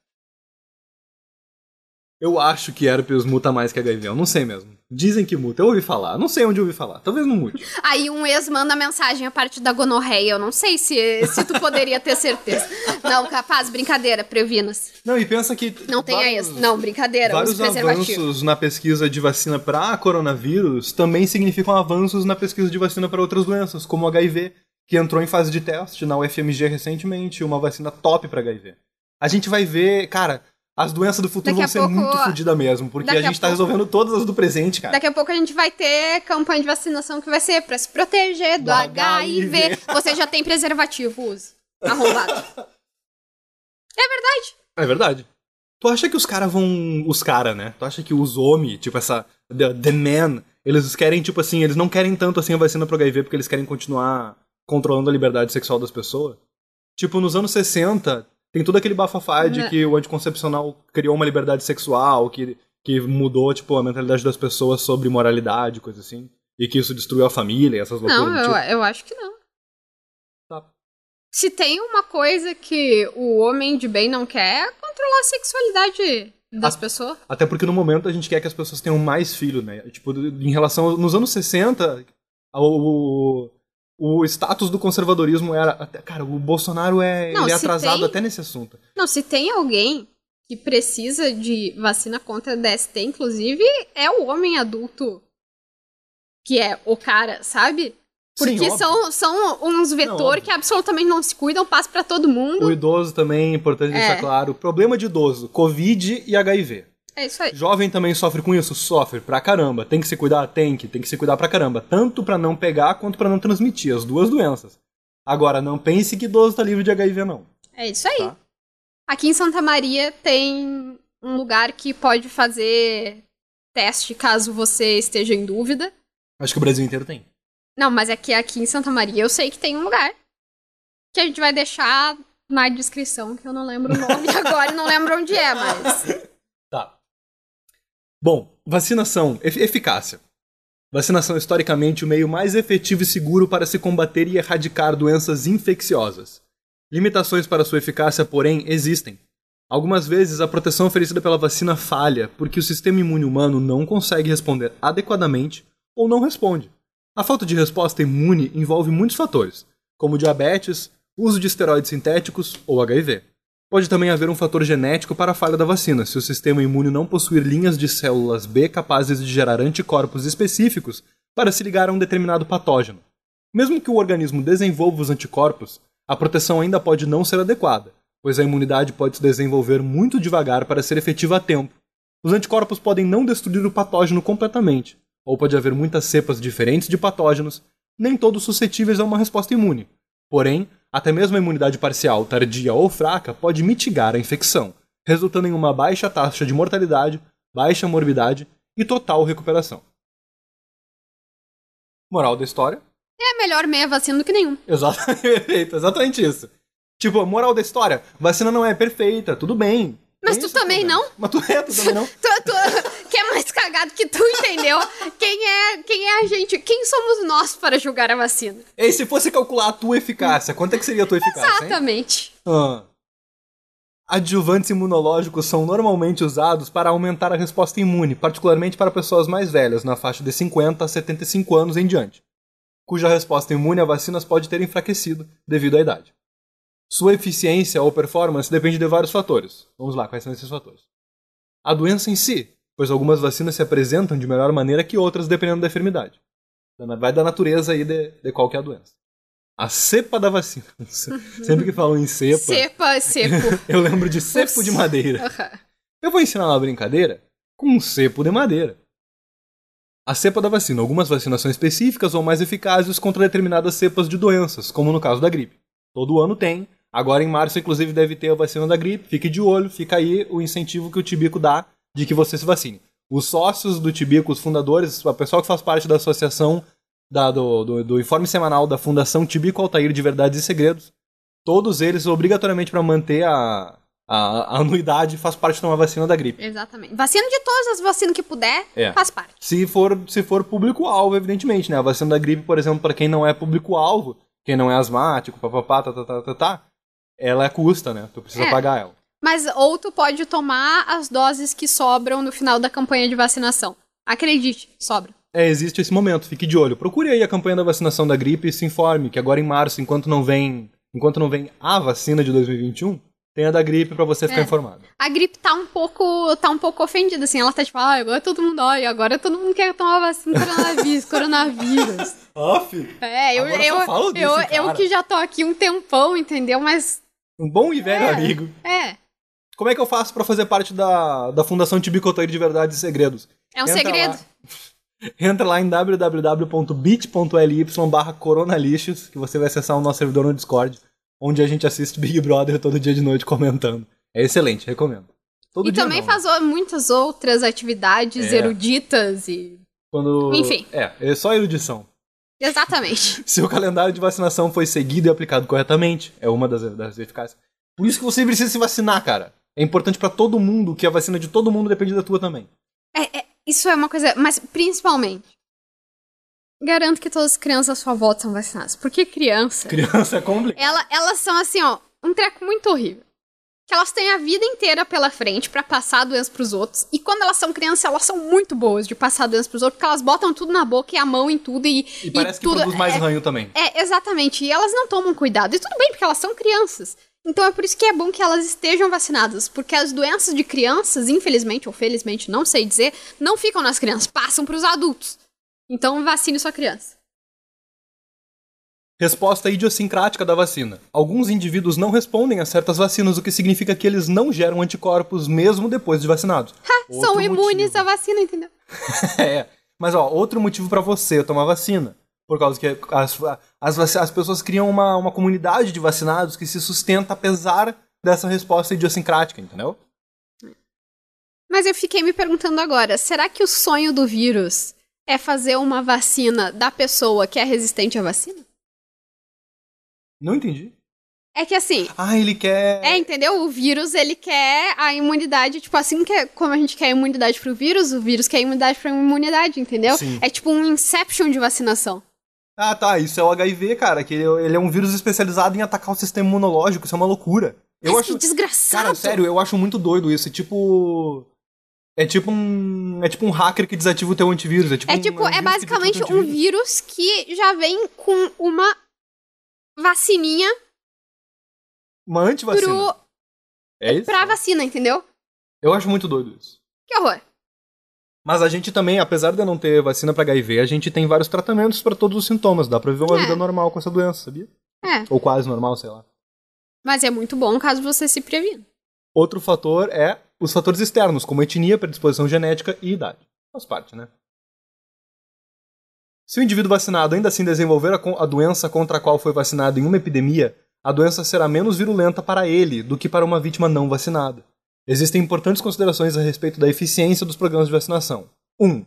Eu acho que herpes muta mais que HIV, eu não sei mesmo. Dizem que muta, eu ouvi falar, não sei onde eu ouvi falar, talvez não mute. (laughs) Aí um ex manda mensagem a parte da gonorreia. Eu não sei se, se tu poderia ter certeza. Não, capaz, brincadeira, previna-se. Não, e pensa que. Não tenha vários- ex. Não, brincadeira, Vários avanços na pesquisa de vacina para coronavírus também significam avanços na pesquisa de vacina para outras doenças, como o HIV, que entrou em fase de teste na UFMG recentemente, uma vacina top para HIV. A gente vai ver, cara, as doenças do futuro Daqui vão a ser pouco- muito fodidas mesmo, porque a a gente tá pouco- resolvendo todas as do presente, cara. Daqui a pouco a gente vai ter campanha de vacinação que vai ser pra se proteger do, Do HIV. HIV. Você já tem preservativo, use. Arrombado. (laughs) é verdade. É verdade. Tu acha que os caras vão. Os caras, né? Tu acha que os homens, tipo essa. The, the men, eles querem, tipo assim, eles não querem tanto assim a vacina pro HIV porque eles querem continuar controlando a liberdade sexual das pessoas? Tipo, nos anos 60, tem todo aquele bafafá de Né. que o anticoncepcional criou uma liberdade sexual, que, que mudou, tipo, a mentalidade das pessoas sobre moralidade, coisa assim. E que isso destruiu a família, essas loucuras. Não, eu, tipo. eu acho que não. Tá. Se tem uma coisa que o homem de bem não quer, é controlar a sexualidade das Ah. pessoas. Até porque no momento a gente quer que as pessoas tenham mais filhos, né? Tipo, em relação. Nos anos 60, o, o status do conservadorismo era. até- Cara, o Bolsonaro é, Não, ele é atrasado tem- até nesse assunto. Não, se tem alguém que precisa de vacina contra DST, inclusive, é o homem adulto. Que é o cara, sabe? Porque Sim, são, são uns vetores que absolutamente não se cuidam, passa pra todo mundo. O idoso também, é importante É. deixar claro. Problema de idoso: Covid e HIV. É isso aí. Jovem também sofre com isso? Sofre pra caramba. Tem que se cuidar? Tem que. Tem que se cuidar pra caramba. Tanto pra não pegar quanto pra não transmitir as duas doenças. Agora, não pense que idoso tá livre de HIV, não. É isso aí. Tá. Aqui em Santa Maria tem um lugar que pode fazer teste caso você esteja em dúvida. Acho que o Brasil inteiro tem. Não, mas é que aqui em Santa Maria eu sei que tem um lugar que a gente vai deixar na descrição, que eu não lembro o nome (laughs) agora e não lembro onde é, mas. Bom, vacinação, ef- eficácia. Vacinação é historicamente o meio mais efetivo e seguro para se combater e erradicar doenças infecciosas. Limitações para sua eficácia, porém, existem. Algumas vezes a proteção oferecida pela vacina falha porque o sistema imune humano não consegue responder adequadamente ou não responde. A falta de resposta imune envolve muitos fatores, como diabetes, uso de esteroides sintéticos ou HIV. Pode também haver um fator genético para a falha da vacina, se o sistema imune não possuir linhas de células B capazes de gerar anticorpos específicos para se ligar a um determinado patógeno. Mesmo que o organismo desenvolva os anticorpos, a proteção ainda pode não ser adequada, pois a imunidade pode se desenvolver muito devagar para ser efetiva a tempo. Os anticorpos podem não destruir o patógeno completamente, ou pode haver muitas cepas diferentes de patógenos, nem todos suscetíveis a uma resposta imune. Porém, até mesmo a imunidade parcial, tardia ou fraca pode mitigar a infecção, resultando em uma baixa taxa de mortalidade, baixa morbidade e total recuperação. Moral da história? É melhor meia vacina do que nenhum. Exatamente, (laughs) exatamente isso. Tipo, moral da história, vacina não é perfeita, tudo bem. Mas tu também problemas. Mas tu é, tu também não. (laughs) Tu, tu, que é mais cagado que tu, entendeu? Quem é, quem é a gente? Quem somos nós para julgar a vacina? E se fosse calcular a tua eficácia, quanto é que seria a tua eficácia? Exatamente. Ah. Adjuvantes imunológicos são normalmente usados para aumentar a resposta imune, particularmente para pessoas mais velhas, na faixa de 50 a 75 anos em diante, cuja resposta imune a vacinas pode ter enfraquecido devido à idade. Sua eficiência ou performance depende de vários fatores. Vamos lá, quais são esses fatores? A doença em si, pois algumas vacinas se apresentam de melhor maneira que outras dependendo da enfermidade. Vai da natureza aí de, de qual que é a doença. A cepa da vacina. (laughs) Sempre que falam em cepa, Cepa, seco. (laughs) eu lembro de cepo de madeira. Eu vou ensinar uma brincadeira com um cepo de madeira. A cepa da vacina. Algumas vacinas são específicas ou mais eficazes contra determinadas cepas de doenças, como no caso da gripe. Todo ano tem. Agora em março, inclusive, deve ter a vacina da gripe. Fique de olho, fica aí o incentivo que o Tibico dá de que você se vacine. Os sócios do Tibico, os fundadores, o pessoal que faz parte da associação da- do, do- do informe semanal da Fundação Tibico Altair de Verdades e Segredos, todos eles, obrigatoriamente para manter a, A, a anuidade faz parte de uma vacina da gripe. Exatamente. Vacina de todas as vacinas que puder, É. faz parte. Se for, se for público-alvo, evidentemente, né? A vacina da gripe, por exemplo, para quem não é público-alvo, quem não é asmático, papapá, tá, tá, tá, tá, tá, ela custa, né? Tu precisa É. pagar ela. Mas ou tu pode tomar as doses que sobram no final da campanha de vacinação. Acredite, sobra. É, existe esse momento, fique de olho. Procure aí a campanha da vacinação da gripe e se informe que agora em março, enquanto não vem, enquanto não vem a vacina de 2021, tem a da gripe pra você ficar É. informado. A gripe tá um pouco, tá um pouco ofendida, assim. Ela tá tipo, ah, agora todo mundo olha, agora todo mundo quer tomar vacina coronavírus, (laughs) coronavírus. Off! É, eu, eu, desse eu, eu que já tô aqui um tempão, entendeu? Mas, Um bom e velho É. amigo. é, Como é que eu faço pra fazer parte da, da Fundação Tibicotaí de Verdades e Segredos? é um Entra segredo. lá. (laughs) Entra lá em www.bit.ly barra coronalixos, que você vai acessar o nosso servidor no Discord, onde a gente assiste Big Brother todo dia de noite comentando. É excelente, recomendo. Todo E também não, faz muitas outras atividades É. eruditas e... Quando... Enfim. É, é só erudição. Exatamente. (laughs) Se o calendário de vacinação foi seguido e aplicado corretamente, é uma das, das eficácias. Por isso que você precisa se vacinar, cara. É importante pra todo mundo que a vacina de todo mundo depende da tua também. É, é, isso é uma coisa... Mas, principalmente, garanto que todas as crianças à sua volta são vacinadas. Porque criança... Criança é complicado. Ela, elas são assim, ó, um treco muito horrível. Que elas têm a vida inteira pela frente pra passar a doença pros outros. E quando elas são crianças, elas são muito boas de passar a doença pros outros, porque elas botam tudo na boca e a mão em tudo e. E parece que tudo, produz mais é, ranho também. É, exatamente. E elas não tomam cuidado. E tudo bem, porque elas são crianças. Então é por isso que é bom que elas estejam vacinadas. Porque as doenças de crianças, infelizmente ou felizmente, não sei dizer, não ficam nas crianças, passam pros adultos. Então vacine sua criança. Resposta idiosincrática da vacina. Alguns indivíduos não respondem a certas vacinas, o que significa que eles não geram anticorpos mesmo depois de vacinados. são Outro imunes motivo. à vacina, entendeu? (laughs) é. Mas ó, outro motivo pra você tomar vacina. Por causa que as, as, as pessoas criam uma, uma comunidade de vacinados que se sustenta apesar dessa resposta idiosincrática, entendeu? Mas eu fiquei me perguntando agora, será que o sonho do vírus é fazer uma vacina da pessoa que é resistente à vacina? Não entendi. É que assim, Ah, ele quer. é, entendeu? O vírus, ele quer a imunidade, tipo assim, que é- como a gente quer imunidade pro vírus, o vírus quer imunidade pra imunidade, entendeu? Sim. É tipo um inception de vacinação. Ah, tá. Isso é o HIV, cara. Que ele, ele é um vírus especializado em atacar o sistema imunológico. Isso é uma loucura. Eu Mas acho. que desgraçado! Cara, sério, eu acho muito doido isso. É tipo. É tipo um. É tipo um hacker que desativa o teu antivírus. É tipo, É um- tipo, um é vírus que basicamente um vírus que já vem com uma vacininha Uma antivacina. pro, É isso? pra vacina, entendeu? Eu acho muito doido isso. Que horror. Mas a gente também, apesar de não ter vacina pra HIV, a gente tem vários tratamentos pra todos os sintomas. Dá pra viver uma É. vida normal com essa doença, sabia? É, Ou quase normal, sei lá. mas é muito bom caso você se previna. Outro fator é os fatores externos, como etnia, predisposição genética e idade. Faz parte, né? Se o indivíduo vacinado ainda assim desenvolver a, doença contra a qual foi vacinado em uma epidemia, a doença será menos virulenta para ele do que para uma vítima não vacinada. Existem importantes considerações a respeito da eficiência dos programas de vacinação. 1. Um,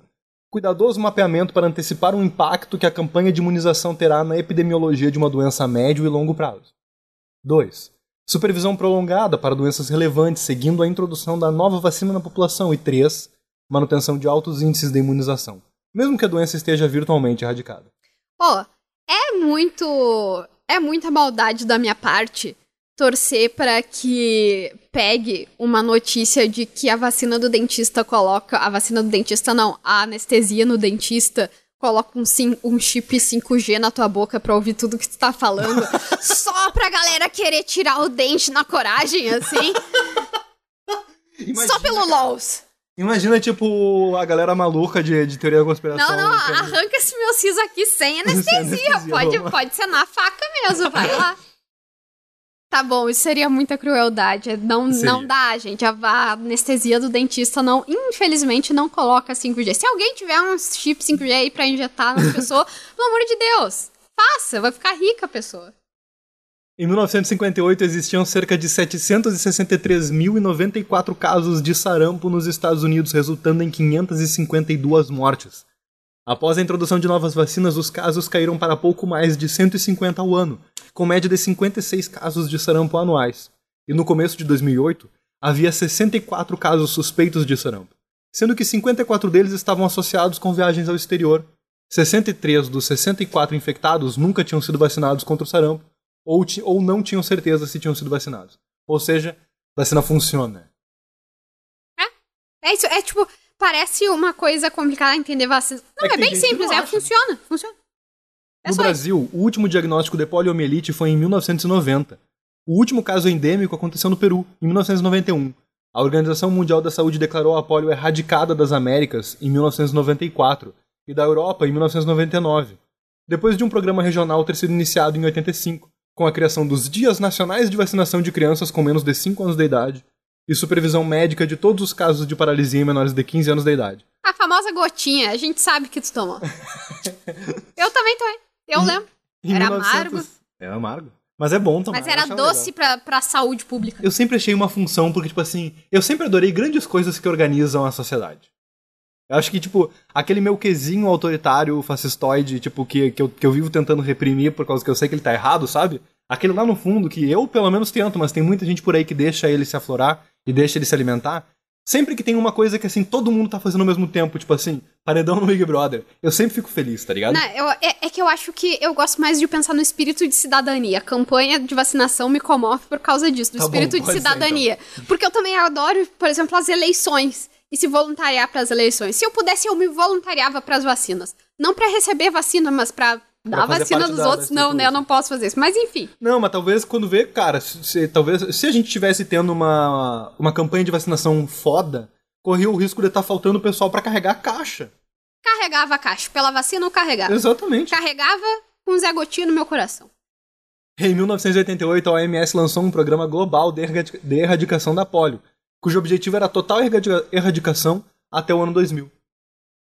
cuidadoso mapeamento para antecipar o impacto que a campanha de imunização terá na epidemiologia de uma doença a médio e longo prazo. 2. Supervisão prolongada para doenças relevantes, seguindo a introdução da nova vacina na população. E 3. Manutenção de altos índices de imunização, mesmo que a doença esteja virtualmente erradicada. Ó, é muito. É muita maldade da minha parte torcer pra que pegue uma notícia de que a vacina do dentista coloca. A vacina do dentista não, a anestesia no dentista coloca um, sim, um chip 5G na tua boca pra ouvir tudo que tu tá falando. (laughs) só pra galera querer tirar o dente na coragem, assim. (laughs) só pelo LOLs. Imagina, tipo, a galera maluca de, de teoria da conspiração. Não, não, querendo- arranca esse meu siso aqui sem (laughs) anestesia. anestesia, Pode, vamos pode ser na faca mesmo, vai lá. Tá bom, isso seria muita crueldade. Não, Seria. não dá, gente. A, a anestesia do dentista não, infelizmente, não coloca 5G. Se alguém tiver um chip 5G aí pra injetar nas pessoas, (laughs) pelo amor de Deus, faça, vai ficar rica a pessoa. Em 1958 existiam cerca de 763.094 casos de sarampo nos Estados Unidos, resultando em 552 mortes. Após a introdução de novas vacinas, os casos caíram para pouco mais de 150 ao ano, com média de 56 casos de sarampo anuais. e no começo de 2008 havia 64 casos suspeitos de sarampo, sendo que 54 deles estavam associados com viagens ao exterior. 63 dos 64 infectados nunca tinham sido vacinados contra o sarampo ou, ou não tinham certeza se tinham sido vacinados. Ou seja, a vacina funciona. É isso, é tipo, parece uma coisa complicada entender vacina. Não, É é, bem simples, é, acha. funciona, funciona. É No só isso. Brasil, o último diagnóstico de poliomielite foi em 1990. O último caso endêmico aconteceu no Peru, em 1991. A Organização Mundial da Saúde declarou a polio erradicada das Américas em 1994 e da Europa em 1999, depois de um programa regional ter sido iniciado em 85, com a criação dos Dias Nacionais de Vacinação de Crianças com menos de 5 anos de idade e supervisão médica de todos os casos de paralisia em menores de 15 anos de idade. A famosa gotinha, a gente sabe que tu tomou. (laughs) eu também tomei. Eu lembro. Em Era amargo. É amargo. Mas é bom tomar. Mas era doce legal. pra, pra saúde pública. Eu sempre achei uma função, porque, tipo assim, eu sempre adorei grandes coisas que organizam a sociedade. Eu acho que, tipo, aquele meu quesinho autoritário, fascistoide, tipo, que, que, eu, que eu vivo tentando reprimir por causa que eu sei que ele tá errado, sabe? Aquele lá no fundo, que eu pelo menos tento, mas tem muita gente por aí que deixa ele se aflorar e deixa ele se alimentar. Sempre que tem uma coisa que, assim, todo mundo tá fazendo ao mesmo tempo, tipo assim, paredão no Big Brother, eu sempre fico feliz, tá ligado? Não, eu- é, é que eu acho que eu gosto mais de pensar no espírito de cidadania. A campanha de vacinação me comove por causa disso, do Tá bom, espírito de pode ser, cidadania. Porque eu também adoro, por exemplo, as eleições. E se voluntariar para as eleições. Se eu pudesse, eu me voluntariava para as vacinas. Não para receber vacina, mas para fazer vacina dos da- da outros. Não, né? Eu não posso fazer isso. Mas enfim. Não, mas talvez quando vê, cara, se, talvez se a gente tivesse tendo uma, uma campanha de vacinação foda, corria o risco de estar faltando pessoal pra carregar a caixa. Carregava a caixa. Pela vacina eu carregava. Exatamente. Carregava com Zé Gotinho no meu coração. Em 1988, a OMS lançou um programa global de, de erradicação da polio, cujo objetivo era a total erradica- erradicação até o ano 2000.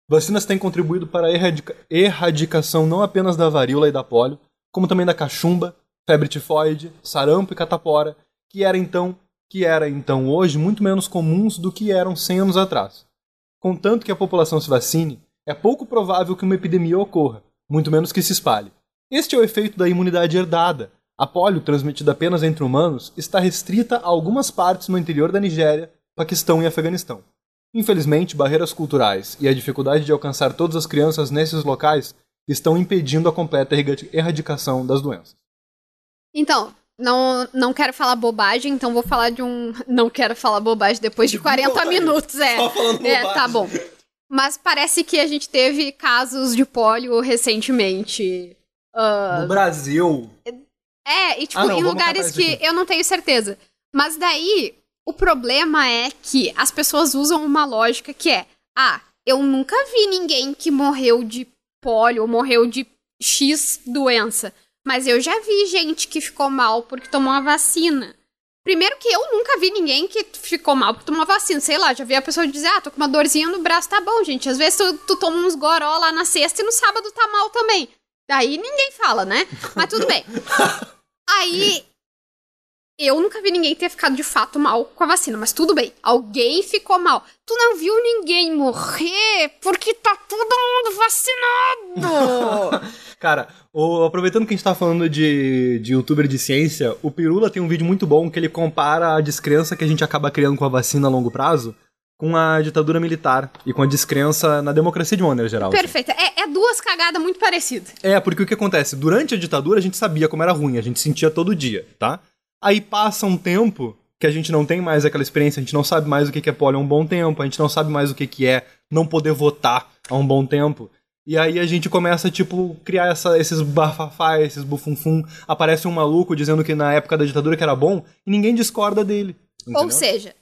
Vacinas têm contribuído para a erradica- erradicação não apenas da varíola e da polio, como também da cachumba, febre tifoide, sarampo e catapora, que era então, que era então hoje muito menos comuns do que eram 100 anos atrás. Contanto que a população se vacine, é pouco provável que uma epidemia ocorra, muito menos que se espalhe. Este é o efeito da imunidade herdada. A polio, transmitida apenas entre humanos, está restrita a algumas partes no interior da Nigéria, Paquistão e Afeganistão. Infelizmente, barreiras culturais e a dificuldade de alcançar todas as crianças nesses locais estão impedindo a completa erradi- erradicação das doenças. Então, não, não quero falar bobagem, então vou falar de um. (laughs) Não quero falar bobagem depois de 40 bobagem. minutos, é. Só falando É, bobagem. tá bom. Mas parece que a gente teve casos de pólio recentemente. Ah, No Brasil, é, e tipo, Ah, não, em lugares que aqui. eu não tenho certeza. Mas daí, o problema é que as pessoas usam uma lógica que é: ah, eu nunca vi ninguém que morreu de pólio ou morreu de X doença. Mas eu já vi gente que ficou mal porque tomou uma vacina. Primeiro que eu nunca vi ninguém que ficou mal porque tomou vacina. Sei lá, já vi a pessoa dizer, ah, tô com uma dorzinha no braço, tá bom, gente. Às vezes tu, tu toma uns goró lá na sexta e no sábado tá mal também. Daí ninguém fala, né? Mas tudo bem. (laughs) Aí, eu nunca vi ninguém ter ficado de fato mal com a vacina, mas tudo bem. Alguém ficou mal. Tu não viu ninguém morrer porque tá todo mundo vacinado. (laughs) Cara, o- aproveitando que a gente tá falando de, de youtuber de ciência, o Pirula tem um vídeo muito bom que ele compara a descrença que a gente acaba criando com a vacina a longo prazo com a ditadura militar e com a descrença na democracia de maneira geral. assim. Perfeito. É, é duas cagadas muito parecidas. É, porque o que acontece? Durante a ditadura a gente sabia como era ruim, a gente sentia todo dia, tá? Aí passa um tempo que a gente não tem mais aquela experiência, a gente não sabe mais o que que é polio há um bom tempo, a gente não sabe mais o que que é não poder votar há um bom tempo. E aí a gente começa, tipo, criar essa, esses bafafá, esses bufunfum. Aparece um maluco dizendo que na época da ditadura que era bom e ninguém discorda dele. Ou entendeu? seja,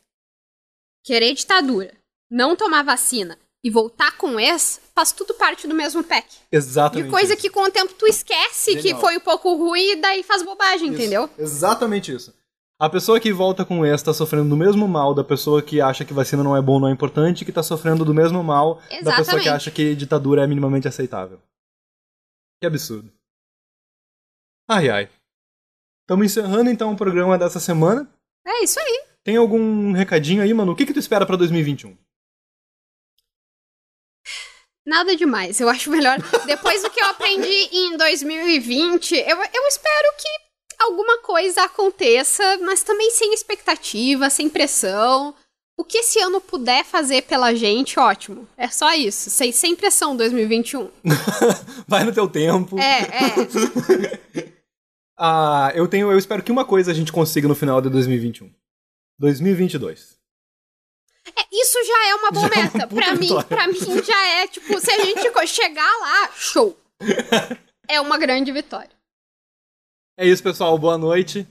querer ditadura, não tomar vacina e voltar com ex, faz tudo parte do mesmo pack. Exatamente. De coisa isso. que com o tempo tu esquece que Genial. foi um pouco ruim e daí faz bobagem, Isso. entendeu? Exatamente isso. A pessoa que volta com esse tá sofrendo do mesmo mal da pessoa que acha que vacina não é bom, não é importante, que tá sofrendo do mesmo mal da pessoa que Exatamente. acha que ditadura é minimamente aceitável. Que absurdo. Ai ai. Estamos encerrando então o programa dessa semana. É isso aí. Tem algum recadinho aí, mano? O que, que tu espera pra 2021? Nada demais. Eu acho melhor. (laughs) Depois do que eu aprendi em 2020, eu, eu espero que alguma coisa aconteça, mas também sem expectativa, sem pressão. O que esse ano puder fazer pela gente, ótimo. É só isso. Sem, sem pressão 2021. Vai no teu tempo. É, é. (laughs) Ah, eu tenho, eu espero que uma coisa a gente consiga no final de 2021. 2022. É, isso já é uma boa Já é meta. puta pra mim, vitória. pra mim já é, tipo, se a gente chegar lá, show. (laughs) É uma grande vitória. É isso, pessoal. Boa noite.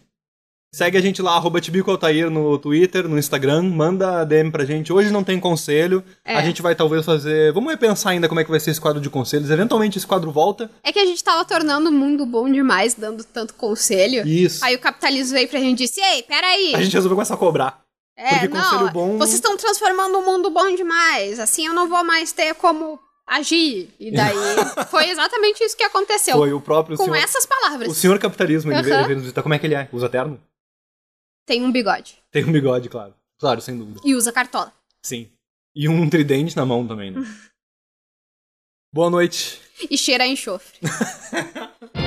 Segue a gente lá, arroba Tibico Altair no Twitter, no Instagram. Manda DM pra gente. Hoje não tem conselho. É. A gente vai talvez fazer. Vamos repensar ainda como é que vai ser esse quadro de conselhos. Eventualmente esse quadro volta. É que a gente tava tornando o mundo bom demais, dando tanto conselho. Isso. Aí o capitalismo veio pra gente e disse, ei, peraí. A gente resolveu começar a cobrar. É, porque não, bom- vocês estão transformando o mundo bom demais. Assim eu não vou mais ter como agir. E daí (laughs) foi exatamente isso que aconteceu. Foi o próprio com senhor. essas palavras. O senhor capitalismo, ele, veio, nos visitar. Como é que ele é? Usa terno? Tem um bigode. Tem um bigode, claro. Claro, sem dúvida. E usa cartola. Sim. E um tridente na mão também, né? (laughs) Boa noite. E cheira a enxofre. (laughs)